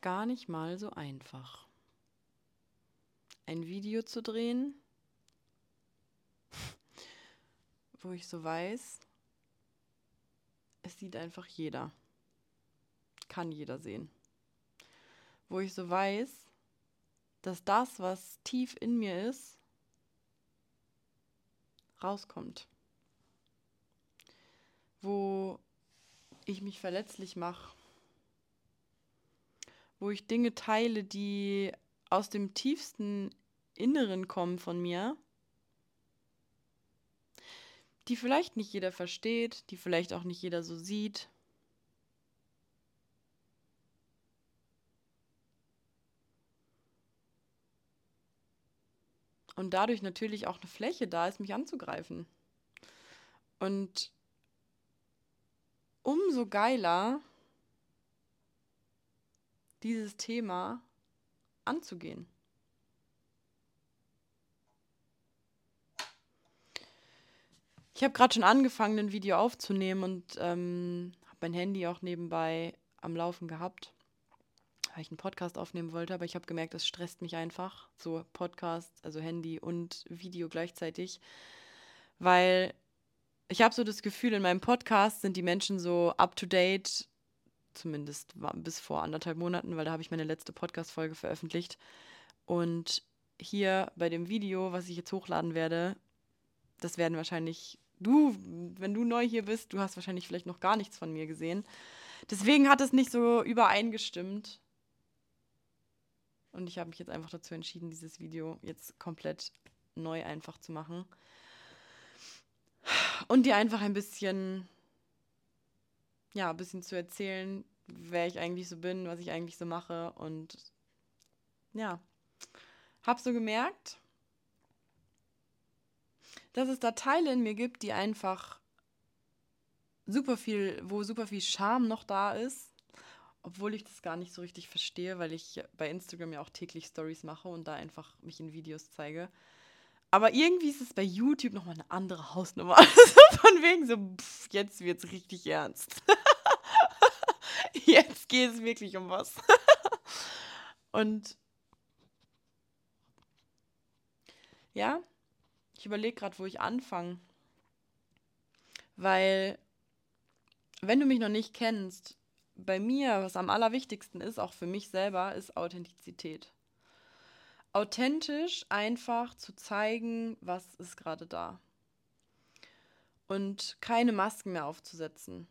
gar nicht mal so einfach. Ein Video zu drehen, wo ich so weiß, es sieht einfach jeder. Kann jeder sehen. Wo ich so weiß, dass das, was tief in mir ist, rauskommt. Wo ich mich verletzlich mache. Wo ich Dinge teile, die aus dem tiefsten Inneren kommen von mir die vielleicht nicht jeder versteht, die vielleicht auch nicht jeder so sieht. Und dadurch natürlich auch eine Fläche da ist, mich anzugreifen. Und umso geiler dieses Thema anzugehen. Ich habe gerade schon angefangen, ein Video aufzunehmen und ähm, habe mein Handy auch nebenbei am Laufen gehabt, weil ich einen Podcast aufnehmen wollte, aber ich habe gemerkt, das stresst mich einfach. So Podcast, also Handy und Video gleichzeitig, weil ich habe so das Gefühl, in meinem Podcast sind die Menschen so up-to-date, zumindest bis vor anderthalb Monaten, weil da habe ich meine letzte Podcast-Folge veröffentlicht. Und hier bei dem Video, was ich jetzt hochladen werde, das werden wahrscheinlich du, wenn du neu hier bist, du hast wahrscheinlich vielleicht noch gar nichts von mir gesehen. Deswegen hat es nicht so übereingestimmt. Und ich habe mich jetzt einfach dazu entschieden, dieses Video jetzt komplett neu einfach zu machen. Und dir einfach ein bisschen, ja, ein bisschen zu erzählen, wer ich eigentlich so bin, was ich eigentlich so mache. Und ja, hab so gemerkt, dass es da Teile in mir gibt, die einfach super viel, wo super viel Charme noch da ist, obwohl ich das gar nicht so richtig verstehe, weil ich bei Instagram ja auch täglich Stories mache und da einfach mich in Videos zeige. Aber irgendwie ist es bei YouTube nochmal eine andere Hausnummer. Also von wegen so, pff, jetzt es richtig ernst. jetzt geht es wirklich um was. und ja, ich überlege gerade, wo ich anfange. Weil, wenn du mich noch nicht kennst, bei mir, was am allerwichtigsten ist, auch für mich selber, ist Authentizität. Authentisch einfach zu zeigen, was ist gerade da. Und keine Masken mehr aufzusetzen,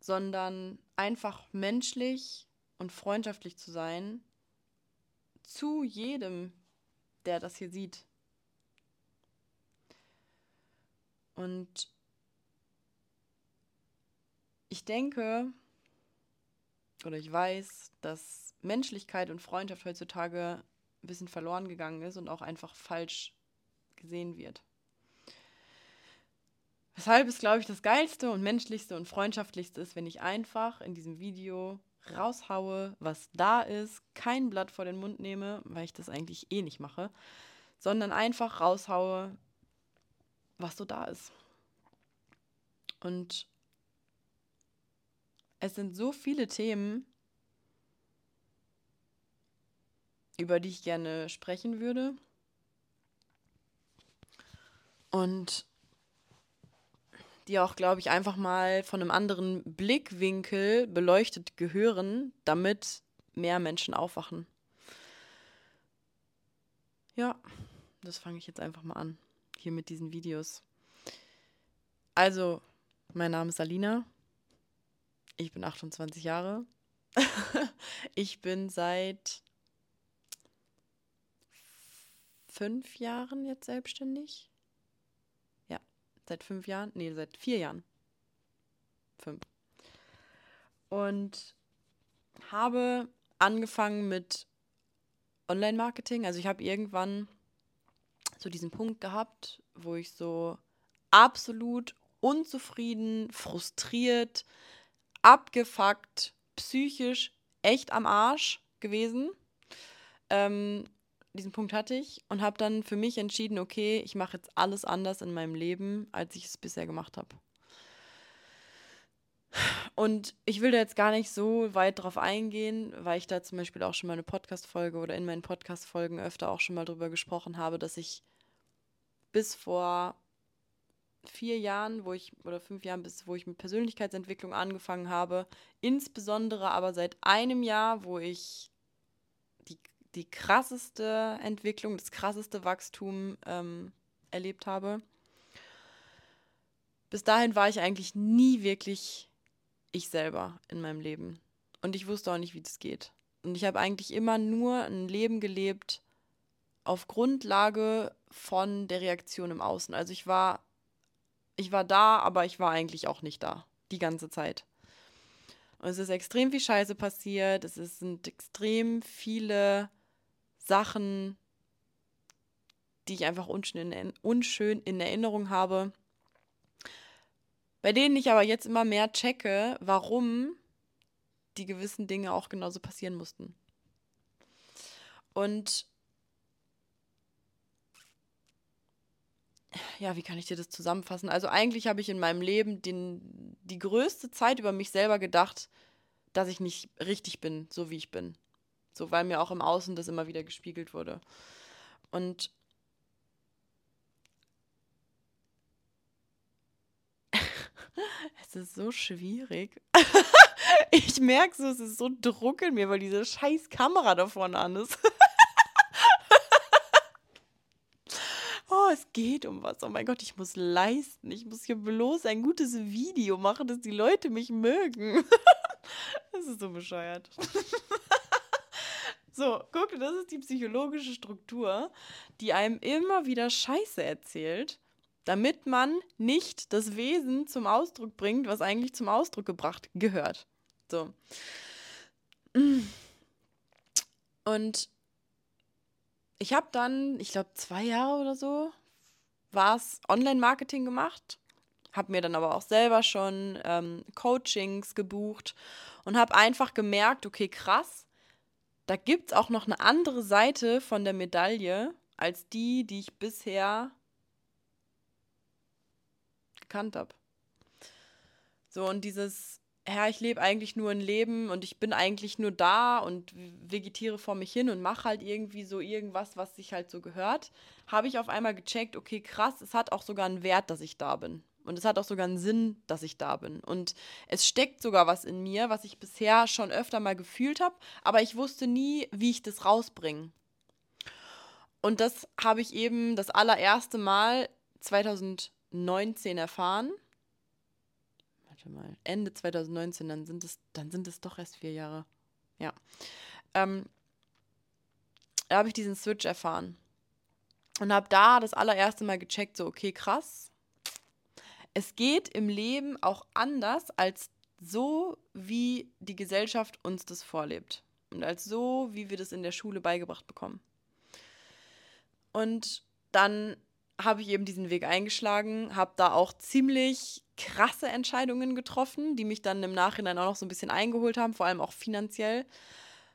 sondern einfach menschlich und freundschaftlich zu sein zu jedem, der das hier sieht. Und ich denke, oder ich weiß, dass Menschlichkeit und Freundschaft heutzutage ein bisschen verloren gegangen ist und auch einfach falsch gesehen wird. Weshalb es, glaube ich, das Geilste und Menschlichste und Freundschaftlichste ist, wenn ich einfach in diesem Video raushaue, was da ist, kein Blatt vor den Mund nehme, weil ich das eigentlich eh nicht mache, sondern einfach raushaue, was so da ist. Und es sind so viele Themen, über die ich gerne sprechen würde. Und die auch, glaube ich, einfach mal von einem anderen Blickwinkel beleuchtet gehören, damit mehr Menschen aufwachen. Ja, das fange ich jetzt einfach mal an hier mit diesen Videos. Also, mein Name ist Alina. Ich bin 28 Jahre. ich bin seit fünf Jahren jetzt selbstständig. Ja, seit fünf Jahren. Nee, seit vier Jahren. Fünf. Und habe angefangen mit Online-Marketing. Also ich habe irgendwann so diesen Punkt gehabt, wo ich so absolut unzufrieden, frustriert, abgefuckt, psychisch echt am Arsch gewesen. Ähm, diesen Punkt hatte ich und habe dann für mich entschieden, okay, ich mache jetzt alles anders in meinem Leben, als ich es bisher gemacht habe. Und ich will da jetzt gar nicht so weit drauf eingehen, weil ich da zum Beispiel auch schon mal eine Podcast-Folge oder in meinen Podcast-Folgen öfter auch schon mal drüber gesprochen habe, dass ich bis vor vier Jahren, wo ich, oder fünf Jahren, bis wo ich mit Persönlichkeitsentwicklung angefangen habe, insbesondere aber seit einem Jahr, wo ich die, krasseste Entwicklung, das krasseste Wachstum ähm, erlebt habe. Bis dahin war ich eigentlich nie wirklich ich selber in meinem Leben. Und ich wusste auch nicht, wie das geht. Und ich habe eigentlich immer nur ein Leben gelebt auf Grundlage von der Reaktion im Außen. Also ich war, ich war da, aber ich war eigentlich auch nicht da. Die ganze Zeit. Und es ist extrem viel Scheiße passiert. Es sind extrem viele Sachen, die ich einfach unschön in, Erinnerung habe bei denen ich aber jetzt immer mehr checke, warum die gewissen Dinge auch genauso passieren mussten. Und ja, wie kann ich dir das zusammenfassen? Also eigentlich habe ich in meinem Leben den, die größte Zeit über mich selber gedacht, dass ich nicht richtig bin, so wie ich bin. So, weil mir auch im Außen das immer wieder gespiegelt wurde. Und Es ist so schwierig. ich merke so, es ist so Druck in mir, weil diese scheiß Kamera da vorne an ist. oh, es geht um was. Oh mein Gott, ich muss leisten. Ich muss hier bloß ein gutes Video machen, dass die Leute mich mögen. das ist so bescheuert. So, guck, das ist die psychologische Struktur, die einem immer wieder Scheiße erzählt, damit man nicht das Wesen zum Ausdruck bringt, was eigentlich zum Ausdruck gebracht gehört. So. Und ich habe dann, ich glaube, zwei Jahre oder so, war es Online-Marketing gemacht, habe mir dann aber auch selber schon ähm, Coachings gebucht und habe einfach gemerkt, okay, krass, da gibt es auch noch eine andere Seite von der Medaille als die, die ich bisher gekannt habe. So, und dieses, ja, ich lebe eigentlich nur ein Leben und ich bin eigentlich nur da und vegetiere vor mich hin und mache halt irgendwie so irgendwas, was sich halt so gehört, habe ich auf einmal gecheckt, okay, krass, es hat auch sogar einen Wert, dass ich da bin. Und es hat auch sogar einen Sinn, dass ich da bin. Und es steckt sogar was in mir, was ich bisher schon öfter mal gefühlt habe, aber ich wusste nie, wie ich das rausbringe. Und das habe ich eben das allererste Mal 2000 2019 erfahren. Warte mal, Ende 2019, dann sind es, dann sind es doch erst vier Jahre. Ja. Ähm, da habe ich diesen Switch erfahren. Und habe da das allererste Mal gecheckt, so, okay, krass. Es geht im Leben auch anders als so, wie die Gesellschaft uns das vorlebt. Und als so, wie wir das in der Schule beigebracht bekommen. Und dann habe ich eben diesen Weg eingeschlagen, habe da auch ziemlich krasse Entscheidungen getroffen, die mich dann im Nachhinein auch noch so ein bisschen eingeholt haben, vor allem auch finanziell.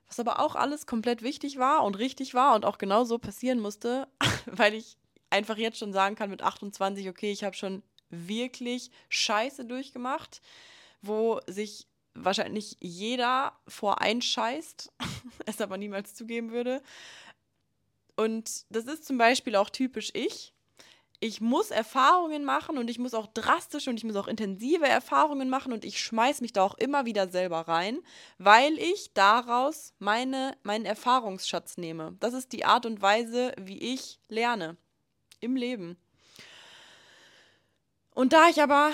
Was aber auch alles komplett wichtig war und richtig war und auch genau so passieren musste, weil ich einfach jetzt schon sagen kann mit 28, okay, ich habe schon wirklich Scheiße durchgemacht, wo sich wahrscheinlich jeder vor einscheißt, es aber niemals zugeben würde. Und das ist zum Beispiel auch typisch ich ich muss Erfahrungen machen und ich muss auch drastische und ich muss auch intensive Erfahrungen machen und ich schmeiß mich da auch immer wieder selber rein, weil ich daraus meine, meinen Erfahrungsschatz nehme. Das ist die Art und Weise, wie ich lerne im Leben. Und da ich aber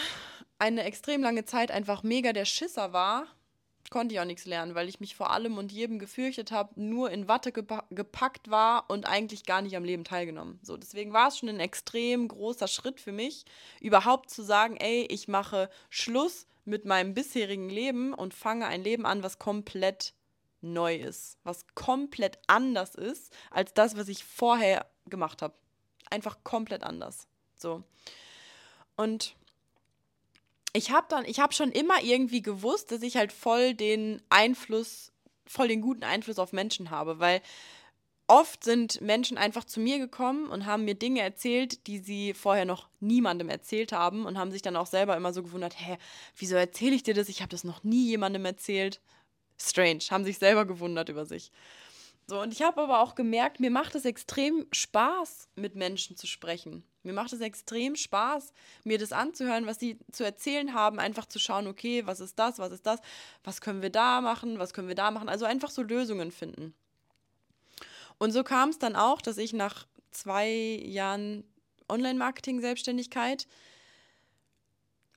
eine extrem lange Zeit einfach mega der Schisser war, konnte ich auch nichts lernen, weil ich mich vor allem und jedem gefürchtet habe, nur in Watte gepa gepackt war und eigentlich gar nicht am Leben teilgenommen. So, deswegen war es schon ein extrem großer Schritt für mich, überhaupt zu sagen, ey, ich mache Schluss mit meinem bisherigen Leben und fange ein Leben an, was komplett neu ist, was komplett anders ist als das, was ich vorher gemacht habe. Einfach komplett anders. So. Und ich habe dann, ich habe schon immer irgendwie gewusst, dass ich halt voll den Einfluss, voll den guten Einfluss auf Menschen habe, weil oft sind Menschen einfach zu mir gekommen und haben mir Dinge erzählt, die sie vorher noch niemandem erzählt haben und haben sich dann auch selber immer so gewundert, hä, wieso erzähle ich dir das? Ich habe das noch nie jemandem erzählt. Strange, haben sich selber gewundert über sich. So, und ich habe aber auch gemerkt, mir macht es extrem Spaß, mit Menschen zu sprechen. Mir macht es extrem Spaß, mir das anzuhören, was sie zu erzählen haben, einfach zu schauen, okay, was ist das, was ist das, was können wir da machen, was können wir da machen. Also einfach so Lösungen finden. Und so kam es dann auch, dass ich nach zwei Jahren Online-Marketing-Selbstständigkeit,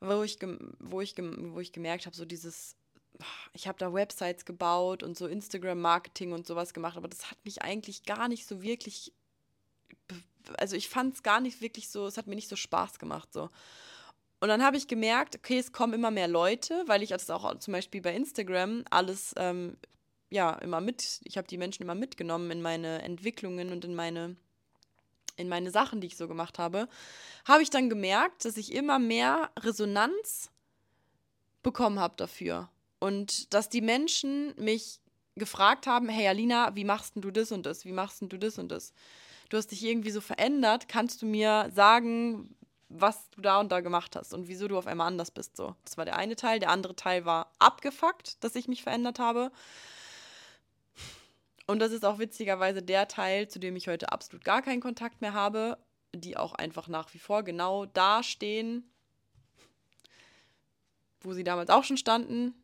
wo ich, wo, ich, wo ich gemerkt habe, so dieses, ich habe da Websites gebaut und so Instagram-Marketing und sowas gemacht, aber das hat mich eigentlich gar nicht so wirklich, also ich fand es gar nicht wirklich so, es hat mir nicht so Spaß gemacht so. Und dann habe ich gemerkt, okay, es kommen immer mehr Leute, weil ich das auch zum Beispiel bei Instagram alles ähm, ja, immer mit, ich habe die Menschen immer mitgenommen in meine Entwicklungen und in meine, in meine Sachen, die ich so gemacht habe, habe ich dann gemerkt, dass ich immer mehr Resonanz bekommen habe dafür. Und dass die Menschen mich gefragt haben, hey Alina, wie machst du das und das? Wie machst du das und das? Du hast dich irgendwie so verändert. Kannst du mir sagen, was du da und da gemacht hast und wieso du auf einmal anders bist? So, das war der eine Teil. Der andere Teil war abgefuckt, dass ich mich verändert habe. Und das ist auch witzigerweise der Teil, zu dem ich heute absolut gar keinen Kontakt mehr habe, die auch einfach nach wie vor genau da stehen, wo sie damals auch schon standen,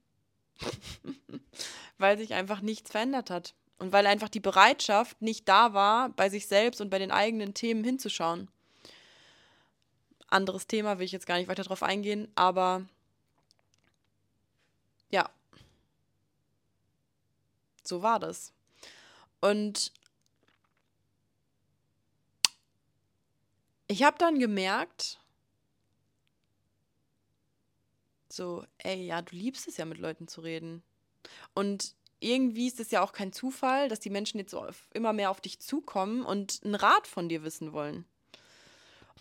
weil sich einfach nichts verändert hat. Und weil einfach die Bereitschaft nicht da war, bei sich selbst und bei den eigenen Themen hinzuschauen. Anderes Thema, will ich jetzt gar nicht weiter drauf eingehen, aber ja, so war das. Und ich habe dann gemerkt, so, ey, ja, du liebst es ja, mit Leuten zu reden. Und irgendwie ist es ja auch kein Zufall, dass die Menschen jetzt immer mehr auf dich zukommen und einen Rat von dir wissen wollen.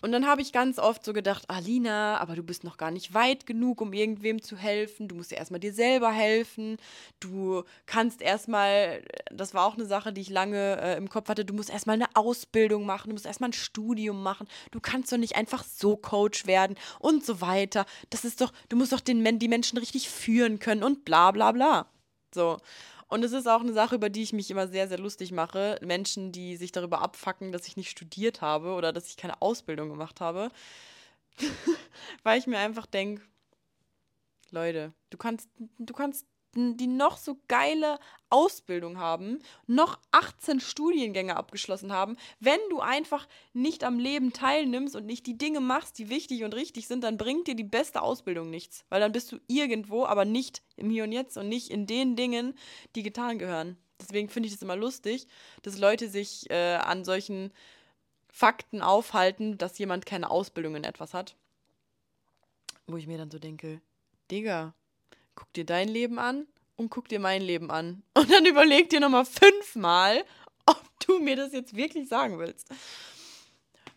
Und dann habe ich ganz oft so gedacht, Alina, aber du bist noch gar nicht weit genug, um irgendwem zu helfen. Du musst ja erstmal dir selber helfen. Du kannst erstmal, das war auch eine Sache, die ich lange äh, im Kopf hatte, du musst erstmal eine Ausbildung machen, du musst erstmal ein Studium machen. Du kannst doch nicht einfach so Coach werden und so weiter. Das ist doch, du musst doch den, die Menschen richtig führen können und bla bla bla. So. Und es ist auch eine Sache, über die ich mich immer sehr, sehr lustig mache. Menschen, die sich darüber abfacken, dass ich nicht studiert habe oder dass ich keine Ausbildung gemacht habe. Weil ich mir einfach denke, Leute, du kannst, du kannst die noch so geile Ausbildung haben, noch 18 Studiengänge abgeschlossen haben, wenn du einfach nicht am Leben teilnimmst und nicht die Dinge machst, die wichtig und richtig sind, dann bringt dir die beste Ausbildung nichts, weil dann bist du irgendwo, aber nicht im Hier und Jetzt und nicht in den Dingen, die getan gehören. Deswegen finde ich es immer lustig, dass Leute sich äh, an solchen Fakten aufhalten, dass jemand keine Ausbildung in etwas hat. Wo ich mir dann so denke, Digga, guck dir dein Leben an und guck dir mein Leben an. Und dann überleg dir nochmal fünfmal, ob du mir das jetzt wirklich sagen willst.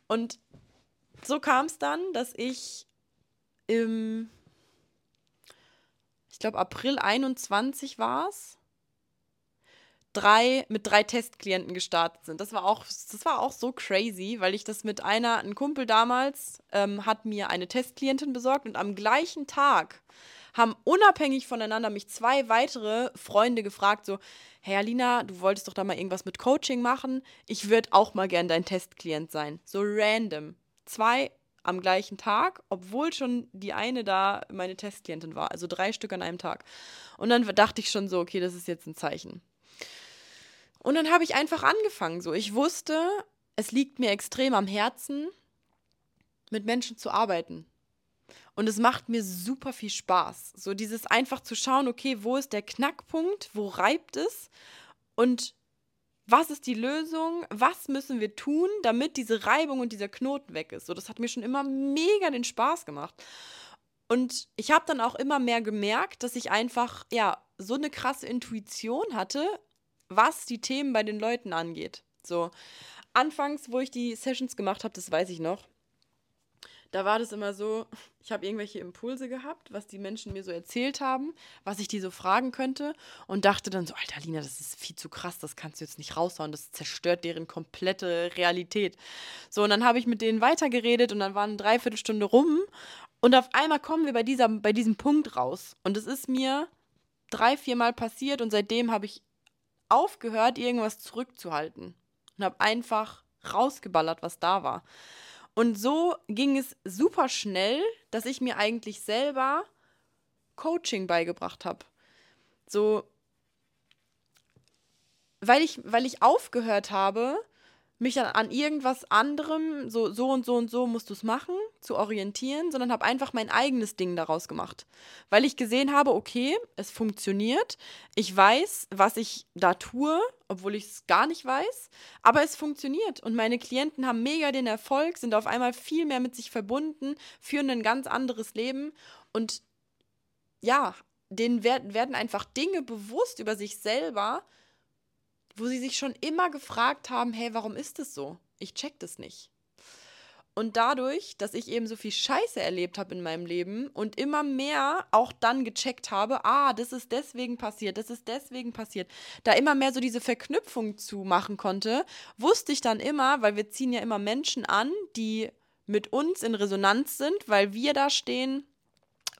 Und so kam es dann, dass ich im, ich glaube, April 21 war es, drei, mit drei Testklienten gestartet sind. Das war auch, das war auch so crazy, weil ich das mit einer, ein Kumpel damals ähm, hat mir eine Testklientin besorgt und am gleichen Tag haben unabhängig voneinander mich zwei weitere Freunde gefragt, so, hey Alina, du wolltest doch da mal irgendwas mit Coaching machen. Ich würde auch mal gern dein Testklient sein. So random. Zwei am gleichen Tag, obwohl schon die eine da meine Testklientin war. Also drei Stück an einem Tag. Und dann dachte ich schon so, okay, das ist jetzt ein Zeichen. Und dann habe ich einfach angefangen. So, ich wusste, es liegt mir extrem am Herzen, mit Menschen zu arbeiten. Und es macht mir super viel Spaß. So dieses einfach zu schauen, okay, wo ist der Knackpunkt, wo reibt es und was ist die Lösung, was müssen wir tun, damit diese Reibung und dieser Knoten weg ist. So, das hat mir schon immer mega den Spaß gemacht. Und ich habe dann auch immer mehr gemerkt, dass ich einfach, ja, so eine krasse Intuition hatte, was die Themen bei den Leuten angeht. So, anfangs, wo ich die Sessions gemacht habe, das weiß ich noch, da war das immer so, ich habe irgendwelche Impulse gehabt, was die Menschen mir so erzählt haben, was ich die so fragen könnte und dachte dann so, Alter Lina, das ist viel zu krass, das kannst du jetzt nicht raushauen, das zerstört deren komplette Realität. So, und dann habe ich mit denen weitergeredet und dann waren eine Dreiviertelstunde rum und auf einmal kommen wir bei, dieser, bei diesem Punkt raus. Und es ist mir drei, vier Mal passiert und seitdem habe ich aufgehört, irgendwas zurückzuhalten und habe einfach rausgeballert, was da war. Und so ging es super schnell, dass ich mir eigentlich selber Coaching beigebracht habe. So, weil ich, weil ich aufgehört habe, mich an, an irgendwas anderem, so, so und so und so musst du es machen, zu orientieren, sondern habe einfach mein eigenes Ding daraus gemacht. Weil ich gesehen habe, okay, es funktioniert, ich weiß, was ich da tue, obwohl ich es gar nicht weiß, aber es funktioniert. Und meine Klienten haben mega den Erfolg, sind auf einmal viel mehr mit sich verbunden, führen ein ganz anderes Leben und ja, denen werden einfach Dinge bewusst über sich selber, wo sie sich schon immer gefragt haben, hey, warum ist es so? Ich check das nicht. Und dadurch, dass ich eben so viel Scheiße erlebt habe in meinem Leben und immer mehr auch dann gecheckt habe, ah, das ist deswegen passiert, das ist deswegen passiert, da immer mehr so diese Verknüpfung zu machen konnte, wusste ich dann immer, weil wir ziehen ja immer Menschen an, die mit uns in Resonanz sind, weil wir da stehen,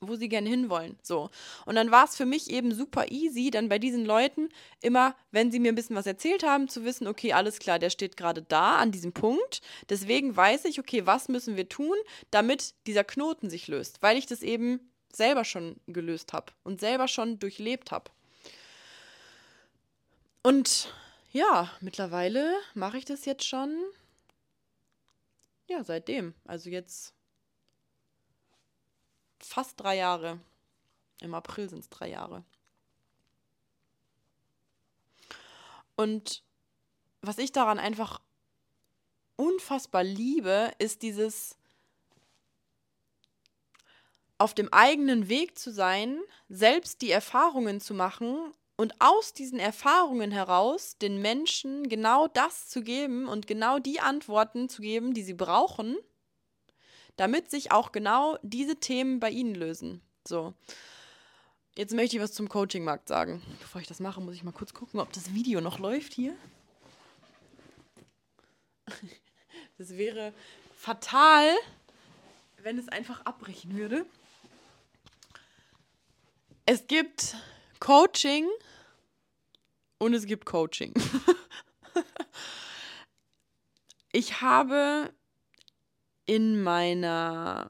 wo sie gerne hinwollen. So. Und dann war es für mich eben super easy, dann bei diesen Leuten immer, wenn sie mir ein bisschen was erzählt haben, zu wissen, okay, alles klar, der steht gerade da an diesem Punkt. Deswegen weiß ich, okay, was müssen wir tun, damit dieser Knoten sich löst, weil ich das eben selber schon gelöst habe und selber schon durchlebt habe. Und ja, mittlerweile mache ich das jetzt schon. Ja, seitdem. Also jetzt fast drei Jahre. Im April sind es drei Jahre. Und was ich daran einfach unfassbar liebe, ist dieses auf dem eigenen Weg zu sein, selbst die Erfahrungen zu machen und aus diesen Erfahrungen heraus den Menschen genau das zu geben und genau die Antworten zu geben, die sie brauchen, damit sich auch genau diese Themen bei Ihnen lösen. So. Jetzt möchte ich was zum Coaching-Markt sagen. Bevor ich das mache, muss ich mal kurz gucken, ob das Video noch läuft hier. Das wäre fatal, wenn es einfach abbrechen würde. Es gibt Coaching und es gibt Coaching. ich habe in meiner,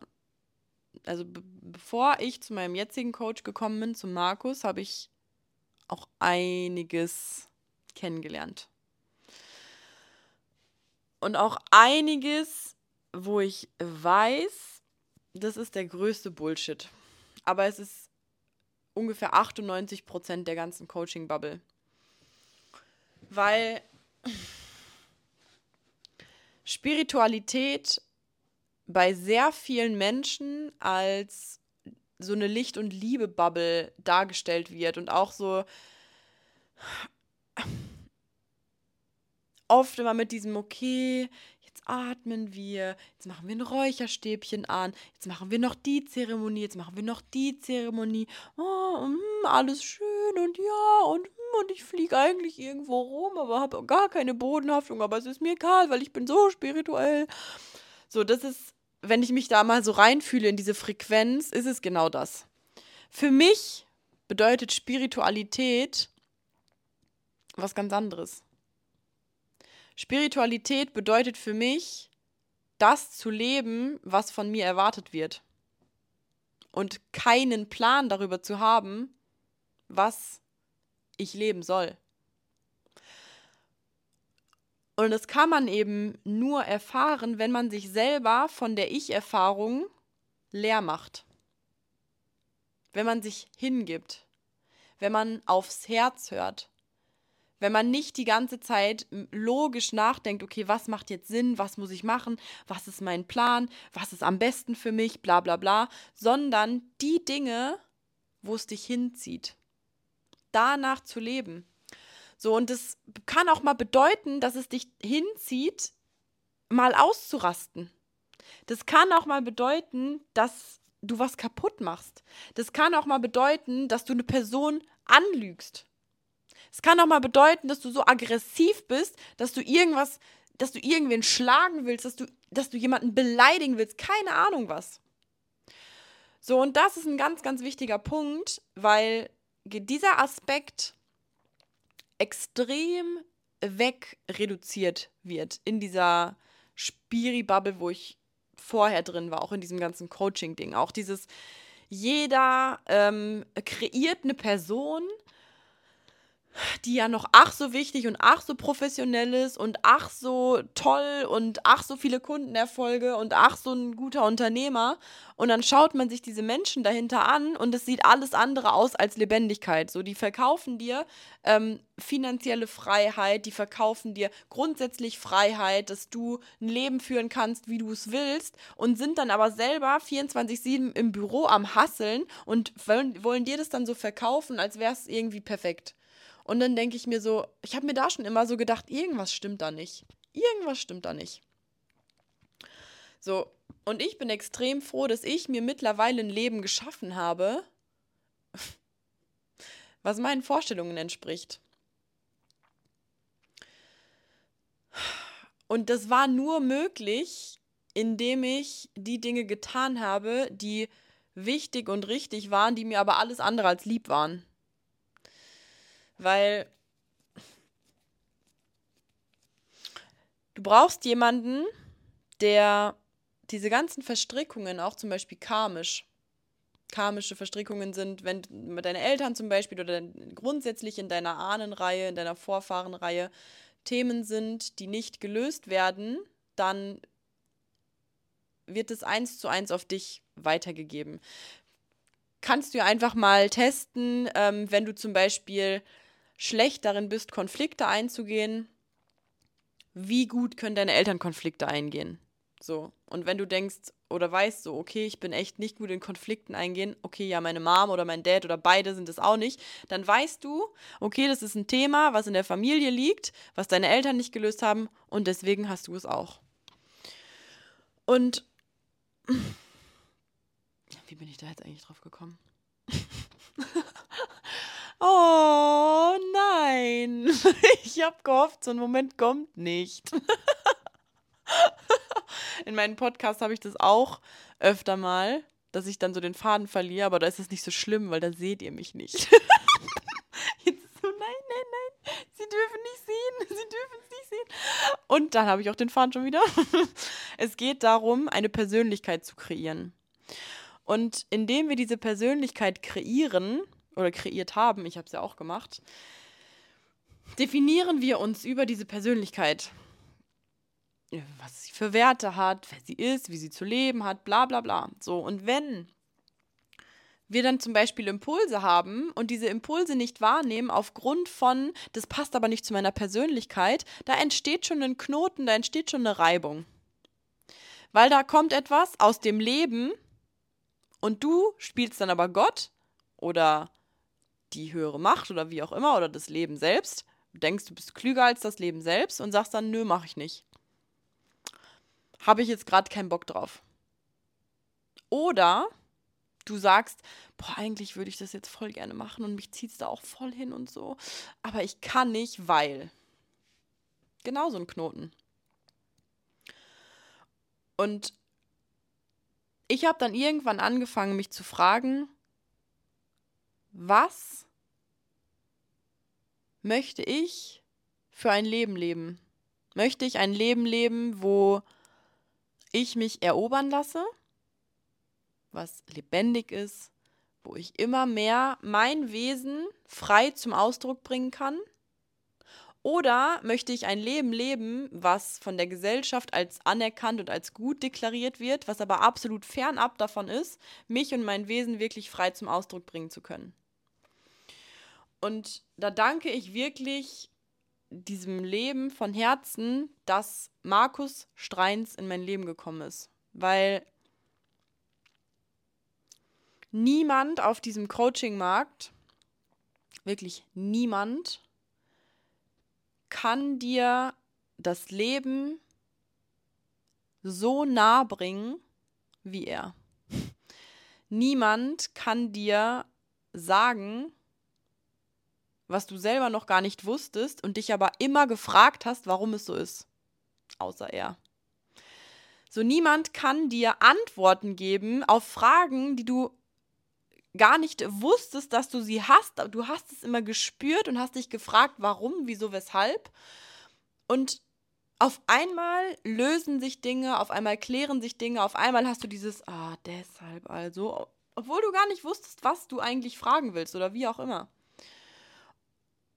also bevor ich zu meinem jetzigen Coach gekommen bin, zu Markus, habe ich auch einiges kennengelernt. Und auch einiges, wo ich weiß, das ist der größte Bullshit. Aber es ist ungefähr 98 Prozent der ganzen Coaching-Bubble. Weil Spiritualität bei sehr vielen Menschen als so eine Licht- und Liebe-Bubble dargestellt wird und auch so oft immer mit diesem, okay, jetzt atmen wir, jetzt machen wir ein Räucherstäbchen an, jetzt machen wir noch die Zeremonie, jetzt machen wir noch die Zeremonie, oh, mm, alles schön und ja und, mm, und ich fliege eigentlich irgendwo rum, aber habe gar keine Bodenhaftung, aber es ist mir egal, weil ich bin so spirituell. So, das ist wenn ich mich da mal so reinfühle in diese Frequenz, ist es genau das. Für mich bedeutet Spiritualität was ganz anderes. Spiritualität bedeutet für mich, das zu leben, was von mir erwartet wird. Und keinen Plan darüber zu haben, was ich leben soll. Und das kann man eben nur erfahren, wenn man sich selber von der Ich-Erfahrung leer macht. Wenn man sich hingibt. Wenn man aufs Herz hört. Wenn man nicht die ganze Zeit logisch nachdenkt, okay, was macht jetzt Sinn, was muss ich machen, was ist mein Plan, was ist am besten für mich, bla bla bla, sondern die Dinge, wo es dich hinzieht. Danach zu leben. So, und das kann auch mal bedeuten, dass es dich hinzieht, mal auszurasten. Das kann auch mal bedeuten, dass du was kaputt machst. Das kann auch mal bedeuten, dass du eine Person anlügst. Es kann auch mal bedeuten, dass du so aggressiv bist, dass du irgendwas, dass du irgendwen schlagen willst, dass du, dass du jemanden beleidigen willst, keine Ahnung was. So, und das ist ein ganz, ganz wichtiger Punkt, weil dieser Aspekt extrem wegreduziert wird in dieser Spiri-Bubble, wo ich vorher drin war, auch in diesem ganzen Coaching-Ding. Auch dieses, jeder ähm, kreiert eine Person, die ja noch ach so wichtig und ach so professionell ist und ach so toll und ach so viele Kundenerfolge und ach so ein guter Unternehmer. Und dann schaut man sich diese Menschen dahinter an und es sieht alles andere aus als Lebendigkeit. So, die verkaufen dir ähm, finanzielle Freiheit, die verkaufen dir grundsätzlich Freiheit, dass du ein Leben führen kannst, wie du es willst und sind dann aber selber 24-7 im Büro am Hasseln und wollen, wollen dir das dann so verkaufen, als wäre es irgendwie perfekt. Und dann denke ich mir so, ich habe mir da schon immer so gedacht, irgendwas stimmt da nicht. Irgendwas stimmt da nicht. So, und ich bin extrem froh, dass ich mir mittlerweile ein Leben geschaffen habe, was meinen Vorstellungen entspricht. Und das war nur möglich, indem ich die Dinge getan habe, die wichtig und richtig waren, die mir aber alles andere als lieb waren. Weil du brauchst jemanden, der diese ganzen Verstrickungen, auch zum Beispiel karmisch, karmische Verstrickungen sind, wenn deine Eltern zum Beispiel oder grundsätzlich in deiner Ahnenreihe, in deiner Vorfahrenreihe Themen sind, die nicht gelöst werden, dann wird es eins zu eins auf dich weitergegeben. Kannst du einfach mal testen, ähm, wenn du zum Beispiel schlecht darin bist, Konflikte einzugehen, wie gut können deine Eltern Konflikte eingehen? So. Und wenn du denkst oder weißt so, okay, ich bin echt nicht gut in Konflikten eingehen, okay, ja, meine Mom oder mein Dad oder beide sind es auch nicht, dann weißt du, okay, das ist ein Thema, was in der Familie liegt, was deine Eltern nicht gelöst haben und deswegen hast du es auch. Und wie bin ich da jetzt eigentlich drauf gekommen? Oh nein, ich habe gehofft, so ein Moment kommt nicht. In meinem Podcast habe ich das auch öfter mal, dass ich dann so den Faden verliere, aber da ist es nicht so schlimm, weil da seht ihr mich nicht. Jetzt so, nein, nein, nein, sie dürfen nicht sehen, sie dürfen es nicht sehen. Und dann habe ich auch den Faden schon wieder. Es geht darum, eine Persönlichkeit zu kreieren. Und indem wir diese Persönlichkeit kreieren, oder kreiert haben, ich habe es ja auch gemacht, definieren wir uns über diese Persönlichkeit. Was sie für Werte hat, wer sie ist, wie sie zu leben hat, bla bla bla. So, und wenn wir dann zum Beispiel Impulse haben und diese Impulse nicht wahrnehmen aufgrund von, das passt aber nicht zu meiner Persönlichkeit, da entsteht schon ein Knoten, da entsteht schon eine Reibung. Weil da kommt etwas aus dem Leben und du spielst dann aber Gott oder die höhere Macht oder wie auch immer oder das Leben selbst, denkst, du bist klüger als das Leben selbst und sagst dann, nö, mach ich nicht. Habe ich jetzt gerade keinen Bock drauf. Oder du sagst, boah, eigentlich würde ich das jetzt voll gerne machen und mich zieht es da auch voll hin und so, aber ich kann nicht, weil. Genau so ein Knoten. Und ich habe dann irgendwann angefangen, mich zu fragen, was möchte ich für ein Leben leben? Möchte ich ein Leben leben, wo ich mich erobern lasse, was lebendig ist, wo ich immer mehr mein Wesen frei zum Ausdruck bringen kann? Oder möchte ich ein Leben leben, was von der Gesellschaft als anerkannt und als gut deklariert wird, was aber absolut fernab davon ist, mich und mein Wesen wirklich frei zum Ausdruck bringen zu können? Und da danke ich wirklich diesem Leben von Herzen, dass Markus Streins in mein Leben gekommen ist. Weil niemand auf diesem Coaching-Markt, wirklich niemand, kann dir das Leben so nah bringen wie er. Niemand kann dir sagen, was du selber noch gar nicht wusstest und dich aber immer gefragt hast, warum es so ist. Außer er. So niemand kann dir Antworten geben auf Fragen, die du gar nicht wusstest, dass du sie hast. Du hast es immer gespürt und hast dich gefragt, warum, wieso, weshalb. Und auf einmal lösen sich Dinge, auf einmal klären sich Dinge, auf einmal hast du dieses, ah, deshalb also, obwohl du gar nicht wusstest, was du eigentlich fragen willst oder wie auch immer.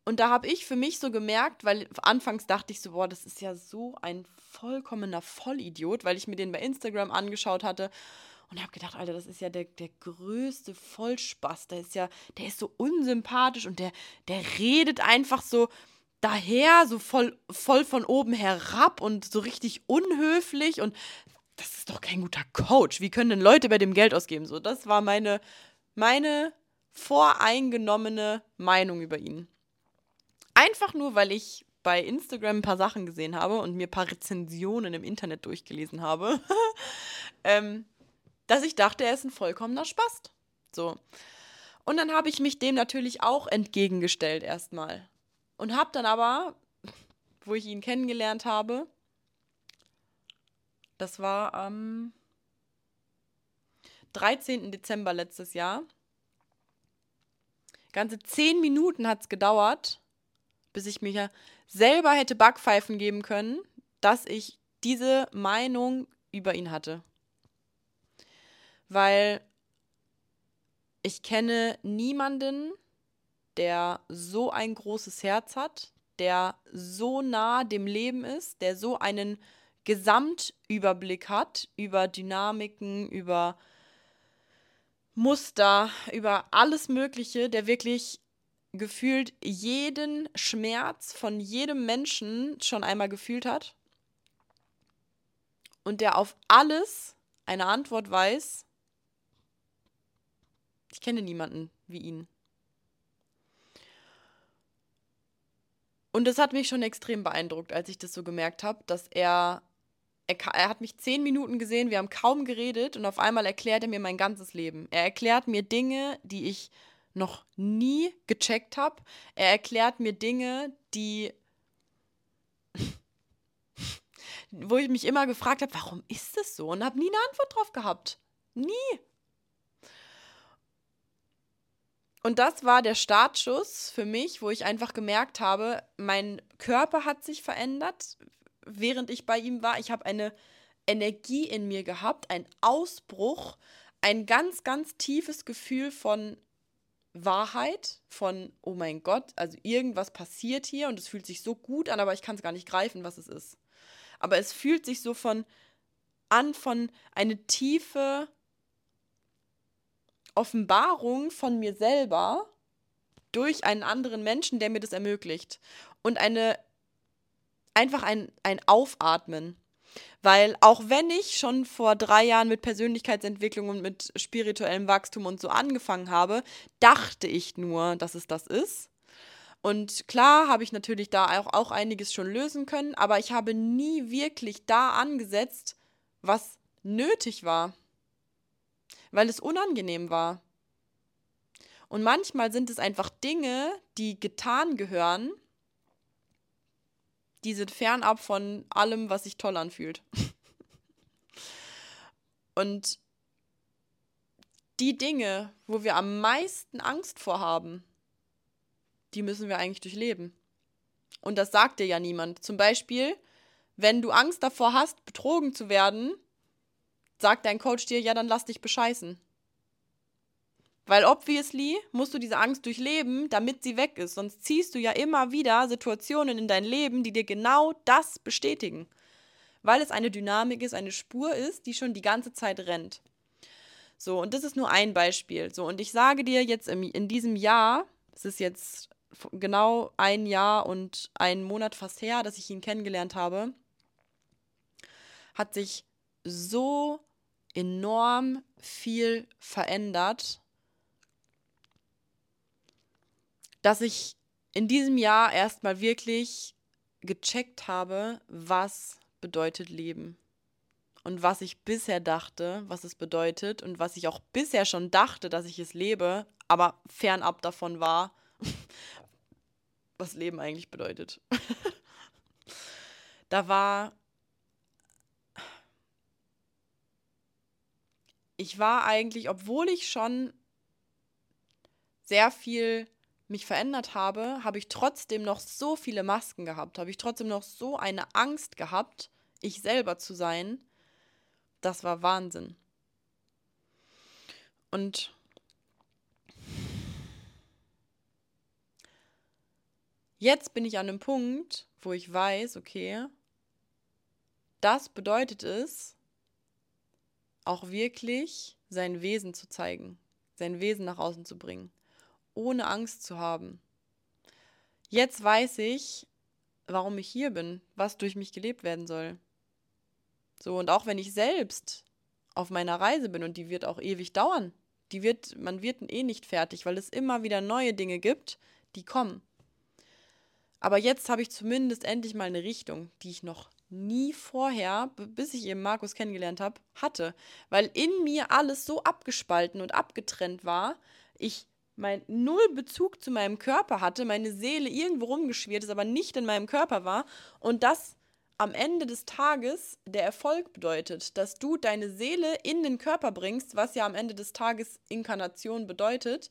Und da habe ich für mich so gemerkt, weil anfangs dachte ich so, boah, das ist ja so ein vollkommener Vollidiot, weil ich mir den bei Instagram angeschaut hatte und habe gedacht, Alter, das ist ja der, der größte Vollspaß. Der ist ja, der ist so unsympathisch und der, der redet einfach so daher, so voll, voll von oben herab und so richtig unhöflich und das ist doch kein guter Coach. Wie können denn Leute bei dem Geld ausgeben? So, das war meine, meine voreingenommene Meinung über ihn. Einfach nur, weil ich bei Instagram ein paar Sachen gesehen habe und mir ein paar Rezensionen im Internet durchgelesen habe, ähm, dass ich dachte, er ist ein vollkommener Spast. So. Und dann habe ich mich dem natürlich auch entgegengestellt erstmal. Und habe dann aber, wo ich ihn kennengelernt habe, das war am 13. Dezember letztes Jahr, ganze zehn Minuten hat es gedauert, bis ich mir selber hätte Backpfeifen geben können, dass ich diese Meinung über ihn hatte. Weil ich kenne niemanden, der so ein großes Herz hat, der so nah dem Leben ist, der so einen Gesamtüberblick hat über Dynamiken, über Muster, über alles Mögliche, der wirklich gefühlt jeden Schmerz von jedem Menschen schon einmal gefühlt hat und der auf alles eine Antwort weiß. Ich kenne niemanden wie ihn. Und das hat mich schon extrem beeindruckt, als ich das so gemerkt habe, dass er, er, er hat mich zehn Minuten gesehen, wir haben kaum geredet und auf einmal erklärt er mir mein ganzes Leben. Er erklärt mir Dinge, die ich noch nie gecheckt habe. Er erklärt mir Dinge, die wo ich mich immer gefragt habe, warum ist das so? Und habe nie eine Antwort drauf gehabt. Nie. Und das war der Startschuss für mich, wo ich einfach gemerkt habe, mein Körper hat sich verändert, während ich bei ihm war. Ich habe eine Energie in mir gehabt, ein Ausbruch, ein ganz, ganz tiefes Gefühl von Wahrheit von, oh mein Gott, also irgendwas passiert hier und es fühlt sich so gut an, aber ich kann es gar nicht greifen, was es ist. Aber es fühlt sich so von an von eine tiefe Offenbarung von mir selber durch einen anderen Menschen, der mir das ermöglicht. Und eine einfach ein, ein Aufatmen. Weil auch wenn ich schon vor drei Jahren mit Persönlichkeitsentwicklung und mit spirituellem Wachstum und so angefangen habe, dachte ich nur, dass es das ist. Und klar habe ich natürlich da auch, auch einiges schon lösen können, aber ich habe nie wirklich da angesetzt, was nötig war. Weil es unangenehm war. Und manchmal sind es einfach Dinge, die getan gehören, die sind fernab von allem, was sich toll anfühlt. Und die Dinge, wo wir am meisten Angst vor haben, die müssen wir eigentlich durchleben. Und das sagt dir ja niemand. Zum Beispiel, wenn du Angst davor hast, betrogen zu werden, sagt dein Coach dir, ja, dann lass dich bescheißen. Weil obviously musst du diese Angst durchleben, damit sie weg ist. Sonst ziehst du ja immer wieder Situationen in dein Leben, die dir genau das bestätigen. Weil es eine Dynamik ist, eine Spur ist, die schon die ganze Zeit rennt. So, und das ist nur ein Beispiel. So, und ich sage dir jetzt im, in diesem Jahr, es ist jetzt genau ein Jahr und ein Monat fast her, dass ich ihn kennengelernt habe, hat sich so enorm viel verändert dass ich in diesem Jahr erstmal wirklich gecheckt habe, was bedeutet Leben. und was ich bisher dachte, was es bedeutet und was ich auch bisher schon dachte, dass ich es lebe, aber fernab davon war, was Leben eigentlich bedeutet. da war. Ich war eigentlich, obwohl ich schon sehr viel mich verändert habe, habe ich trotzdem noch so viele Masken gehabt, habe ich trotzdem noch so eine Angst gehabt, ich selber zu sein. Das war Wahnsinn. Und jetzt bin ich an einem Punkt, wo ich weiß, okay, das bedeutet es, auch wirklich sein Wesen zu zeigen, sein Wesen nach außen zu bringen ohne Angst zu haben. Jetzt weiß ich, warum ich hier bin, was durch mich gelebt werden soll. So, und auch wenn ich selbst auf meiner Reise bin und die wird auch ewig dauern, die wird, man wird eh nicht fertig, weil es immer wieder neue Dinge gibt, die kommen. Aber jetzt habe ich zumindest endlich mal eine Richtung, die ich noch nie vorher, bis ich eben Markus kennengelernt habe, hatte. Weil in mir alles so abgespalten und abgetrennt war. Ich mein null Bezug zu meinem Körper hatte, meine Seele irgendwo rumgeschwirrt ist, aber nicht in meinem Körper war und das am Ende des Tages der Erfolg bedeutet, dass du deine Seele in den Körper bringst, was ja am Ende des Tages Inkarnation bedeutet,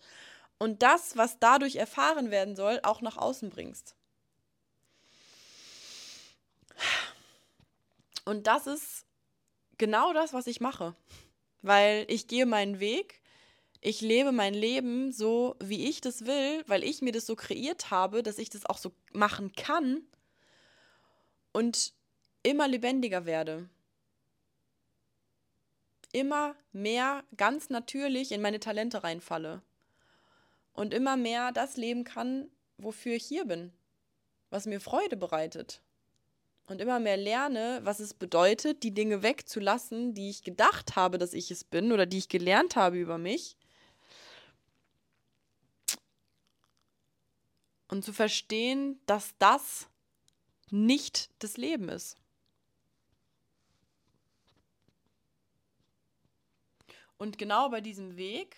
und das, was dadurch erfahren werden soll, auch nach außen bringst. Und das ist genau das, was ich mache, weil ich gehe meinen Weg ich lebe mein Leben so, wie ich das will, weil ich mir das so kreiert habe, dass ich das auch so machen kann und immer lebendiger werde. Immer mehr ganz natürlich in meine Talente reinfalle. Und immer mehr das leben kann, wofür ich hier bin, was mir Freude bereitet. Und immer mehr lerne, was es bedeutet, die Dinge wegzulassen, die ich gedacht habe, dass ich es bin oder die ich gelernt habe über mich und zu verstehen, dass das nicht das Leben ist. Und genau bei diesem Weg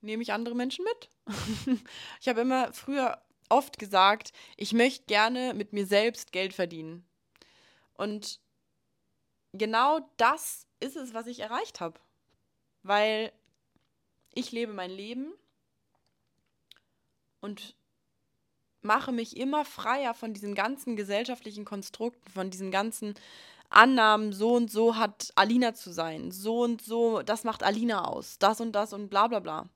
nehme ich andere Menschen mit. ich habe immer früher oft gesagt, ich möchte gerne mit mir selbst Geld verdienen. Und genau das ist es, was ich erreicht habe. Weil ich lebe mein Leben und mache mich immer freier von diesen ganzen gesellschaftlichen Konstrukten, von diesen ganzen Annahmen, so und so hat Alina zu sein, so und so, das macht Alina aus, das und das und bla bla bla.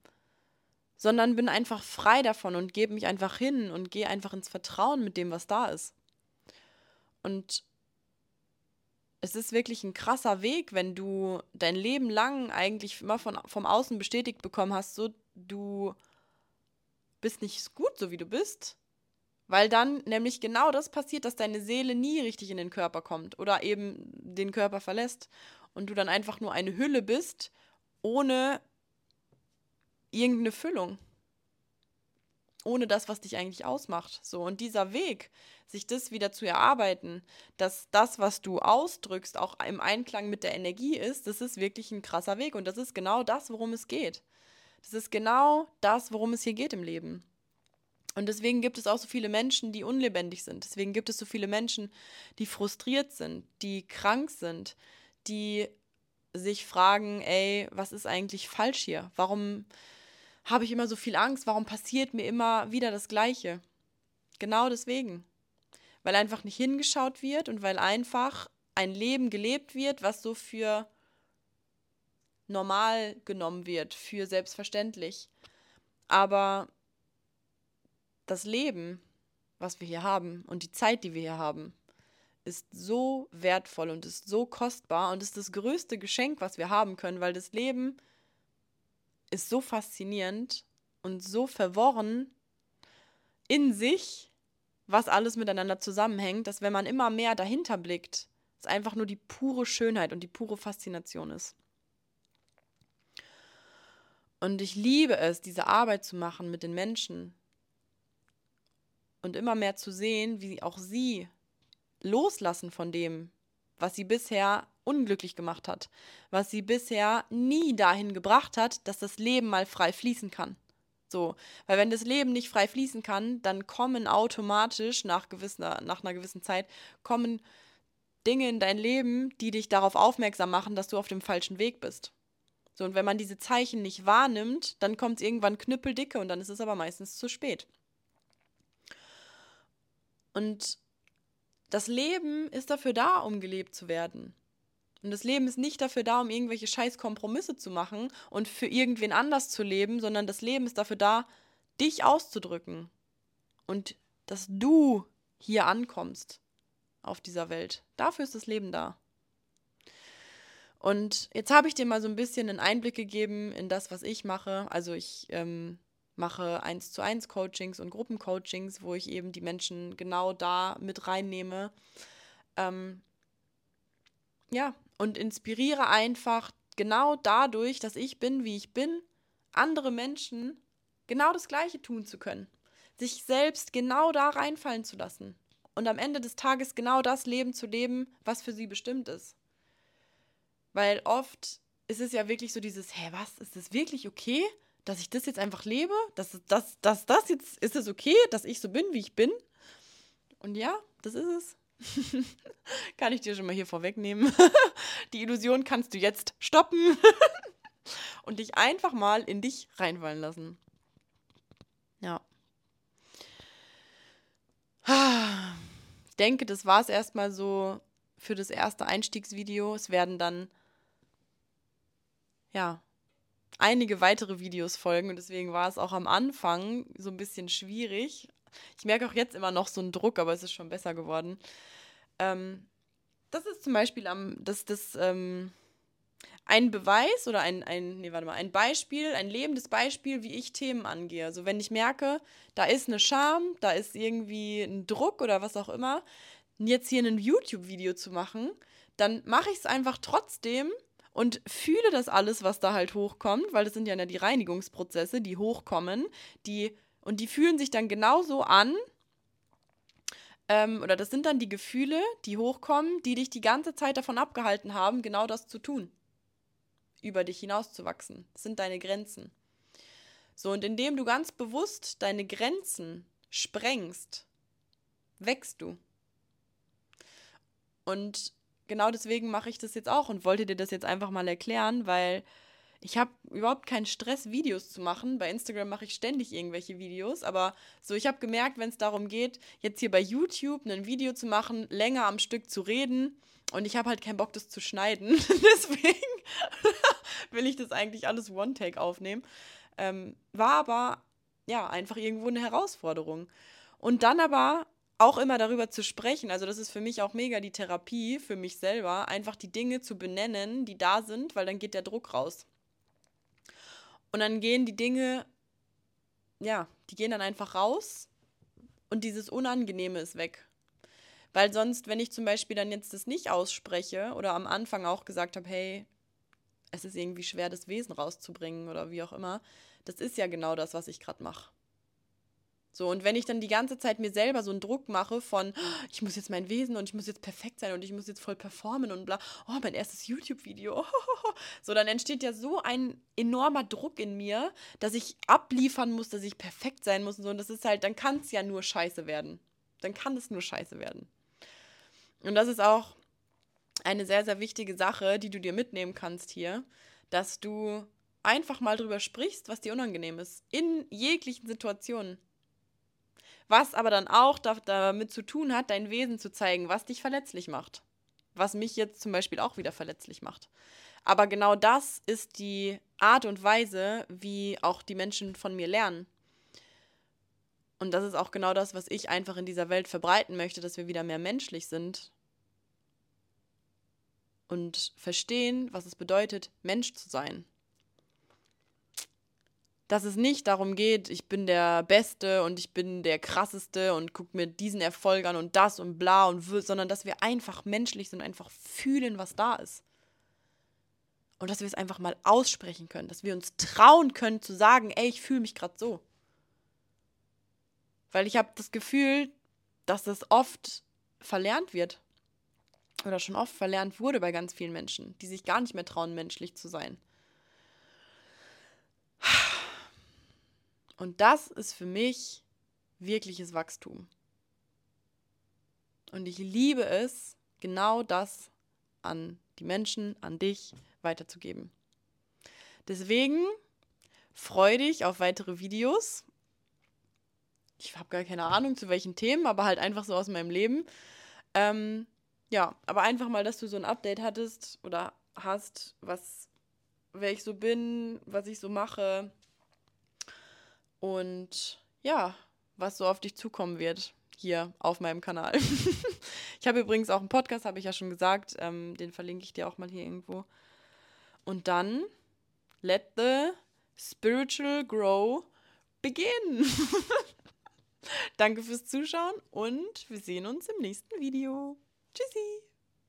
Sondern bin einfach frei davon und gebe mich einfach hin und gehe einfach ins Vertrauen mit dem, was da ist. Und es ist wirklich ein krasser Weg, wenn du dein Leben lang eigentlich immer von, vom Außen bestätigt bekommen hast, so du bist nicht gut, so wie du bist weil dann nämlich genau das passiert, dass deine Seele nie richtig in den Körper kommt oder eben den Körper verlässt und du dann einfach nur eine Hülle bist, ohne irgendeine Füllung. Ohne das, was dich eigentlich ausmacht. So, und dieser Weg, sich das wieder zu erarbeiten, dass das, was du ausdrückst, auch im Einklang mit der Energie ist, das ist wirklich ein krasser Weg. Und das ist genau das, worum es geht. Das ist genau das, worum es hier geht im Leben. Und deswegen gibt es auch so viele Menschen, die unlebendig sind. Deswegen gibt es so viele Menschen, die frustriert sind, die krank sind, die sich fragen, ey, was ist eigentlich falsch hier? Warum habe ich immer so viel Angst? Warum passiert mir immer wieder das Gleiche? Genau deswegen. Weil einfach nicht hingeschaut wird und weil einfach ein Leben gelebt wird, was so für normal genommen wird, für selbstverständlich. Aber das Leben, was wir hier haben und die Zeit, die wir hier haben, ist so wertvoll und ist so kostbar und ist das größte Geschenk, was wir haben können, weil das Leben ist so faszinierend und so verworren in sich, was alles miteinander zusammenhängt, dass wenn man immer mehr dahinter blickt, es einfach nur die pure Schönheit und die pure Faszination ist. Und ich liebe es, diese Arbeit zu machen mit den Menschen, und immer mehr zu sehen, wie auch sie loslassen von dem, was sie bisher unglücklich gemacht hat, was sie bisher nie dahin gebracht hat, dass das Leben mal frei fließen kann. So, weil wenn das Leben nicht frei fließen kann, dann kommen automatisch nach, gewisser, nach einer gewissen Zeit, kommen Dinge in dein Leben, die dich darauf aufmerksam machen, dass du auf dem falschen Weg bist. So, und wenn man diese Zeichen nicht wahrnimmt, dann kommt es irgendwann knüppeldicke und dann ist es aber meistens zu spät. Und das Leben ist dafür da, um gelebt zu werden. Und das Leben ist nicht dafür da, um irgendwelche scheiß Kompromisse zu machen und für irgendwen anders zu leben, sondern das Leben ist dafür da, dich auszudrücken. Und dass du hier ankommst auf dieser Welt. Dafür ist das Leben da. Und jetzt habe ich dir mal so ein bisschen einen Einblick gegeben in das, was ich mache. Also ich ähm, mache eins zu eins Coachings und Gruppencoachings, wo ich eben die Menschen genau da mit reinnehme. Ähm, ja, und inspiriere einfach genau dadurch, dass ich bin, wie ich bin, andere Menschen genau das Gleiche tun zu können. Sich selbst genau da reinfallen zu lassen. Und am Ende des Tages genau das Leben zu leben, was für sie bestimmt ist. Weil oft ist es ja wirklich so dieses, hä, was, ist das wirklich okay? Dass ich das jetzt einfach lebe, dass das, das, das jetzt, ist es okay, dass ich so bin, wie ich bin? Und ja, das ist es. Kann ich dir schon mal hier vorwegnehmen. Die Illusion kannst du jetzt stoppen und dich einfach mal in dich reinfallen lassen. Ja. Ich denke, das war es erstmal so für das erste Einstiegsvideo. Es werden dann, ja, einige weitere Videos folgen und deswegen war es auch am Anfang so ein bisschen schwierig. Ich merke auch jetzt immer noch so einen Druck, aber es ist schon besser geworden. Ähm, das ist zum Beispiel am, das, das, ähm, ein Beweis oder ein, ein, nee, warte mal, ein Beispiel, ein lebendes Beispiel, wie ich Themen angehe. Also wenn ich merke, da ist eine Scham, da ist irgendwie ein Druck oder was auch immer, jetzt hier ein YouTube-Video zu machen, dann mache ich es einfach trotzdem und fühle das alles, was da halt hochkommt, weil das sind ja die Reinigungsprozesse, die hochkommen, die und die fühlen sich dann genauso an. Ähm, oder das sind dann die Gefühle, die hochkommen, die dich die ganze Zeit davon abgehalten haben, genau das zu tun. Über dich hinauszuwachsen. Das sind deine Grenzen. So, und indem du ganz bewusst deine Grenzen sprengst, wächst du. Und genau deswegen mache ich das jetzt auch und wollte dir das jetzt einfach mal erklären, weil ich habe überhaupt keinen Stress, Videos zu machen. Bei Instagram mache ich ständig irgendwelche Videos, aber so, ich habe gemerkt, wenn es darum geht, jetzt hier bei YouTube ein Video zu machen, länger am Stück zu reden und ich habe halt keinen Bock, das zu schneiden. Deswegen will ich das eigentlich alles One-Take aufnehmen. Ähm, war aber ja einfach irgendwo eine Herausforderung. Und dann aber auch immer darüber zu sprechen. Also das ist für mich auch mega die Therapie für mich selber, einfach die Dinge zu benennen, die da sind, weil dann geht der Druck raus. Und dann gehen die Dinge, ja, die gehen dann einfach raus und dieses Unangenehme ist weg. Weil sonst, wenn ich zum Beispiel dann jetzt das nicht ausspreche oder am Anfang auch gesagt habe, hey, es ist irgendwie schwer, das Wesen rauszubringen oder wie auch immer, das ist ja genau das, was ich gerade mache. So, und wenn ich dann die ganze Zeit mir selber so einen Druck mache von, ich muss jetzt mein Wesen und ich muss jetzt perfekt sein und ich muss jetzt voll performen und bla, oh, mein erstes YouTube-Video, so, dann entsteht ja so ein enormer Druck in mir, dass ich abliefern muss, dass ich perfekt sein muss und so, und das ist halt, dann kann es ja nur scheiße werden. Dann kann es nur scheiße werden. Und das ist auch eine sehr, sehr wichtige Sache, die du dir mitnehmen kannst hier, dass du einfach mal drüber sprichst, was dir unangenehm ist. In jeglichen Situationen. Was aber dann auch damit zu tun hat, dein Wesen zu zeigen, was dich verletzlich macht. Was mich jetzt zum Beispiel auch wieder verletzlich macht. Aber genau das ist die Art und Weise, wie auch die Menschen von mir lernen. Und das ist auch genau das, was ich einfach in dieser Welt verbreiten möchte, dass wir wieder mehr menschlich sind und verstehen, was es bedeutet, Mensch zu sein dass es nicht darum geht, ich bin der Beste und ich bin der Krasseste und guck mir diesen Erfolg an und das und bla und will, sondern dass wir einfach menschlich sind einfach fühlen, was da ist. Und dass wir es einfach mal aussprechen können, dass wir uns trauen können zu sagen, ey, ich fühle mich gerade so. Weil ich habe das Gefühl, dass das oft verlernt wird. oder schon oft verlernt wurde bei ganz vielen Menschen, die sich gar nicht mehr trauen, menschlich zu sein. Und das ist für mich wirkliches Wachstum. Und ich liebe es, genau das an die Menschen, an dich weiterzugeben. Deswegen freue dich auf weitere Videos. Ich habe gar keine Ahnung zu welchen Themen, aber halt einfach so aus meinem Leben. Ähm, ja, aber einfach mal, dass du so ein Update hattest oder hast, was, wer ich so bin, was ich so mache und ja, was so auf dich zukommen wird hier auf meinem Kanal. ich habe übrigens auch einen Podcast, habe ich ja schon gesagt, ähm, den verlinke ich dir auch mal hier irgendwo. Und dann let the spiritual grow begin. Danke fürs Zuschauen und wir sehen uns im nächsten Video. Tschüssi!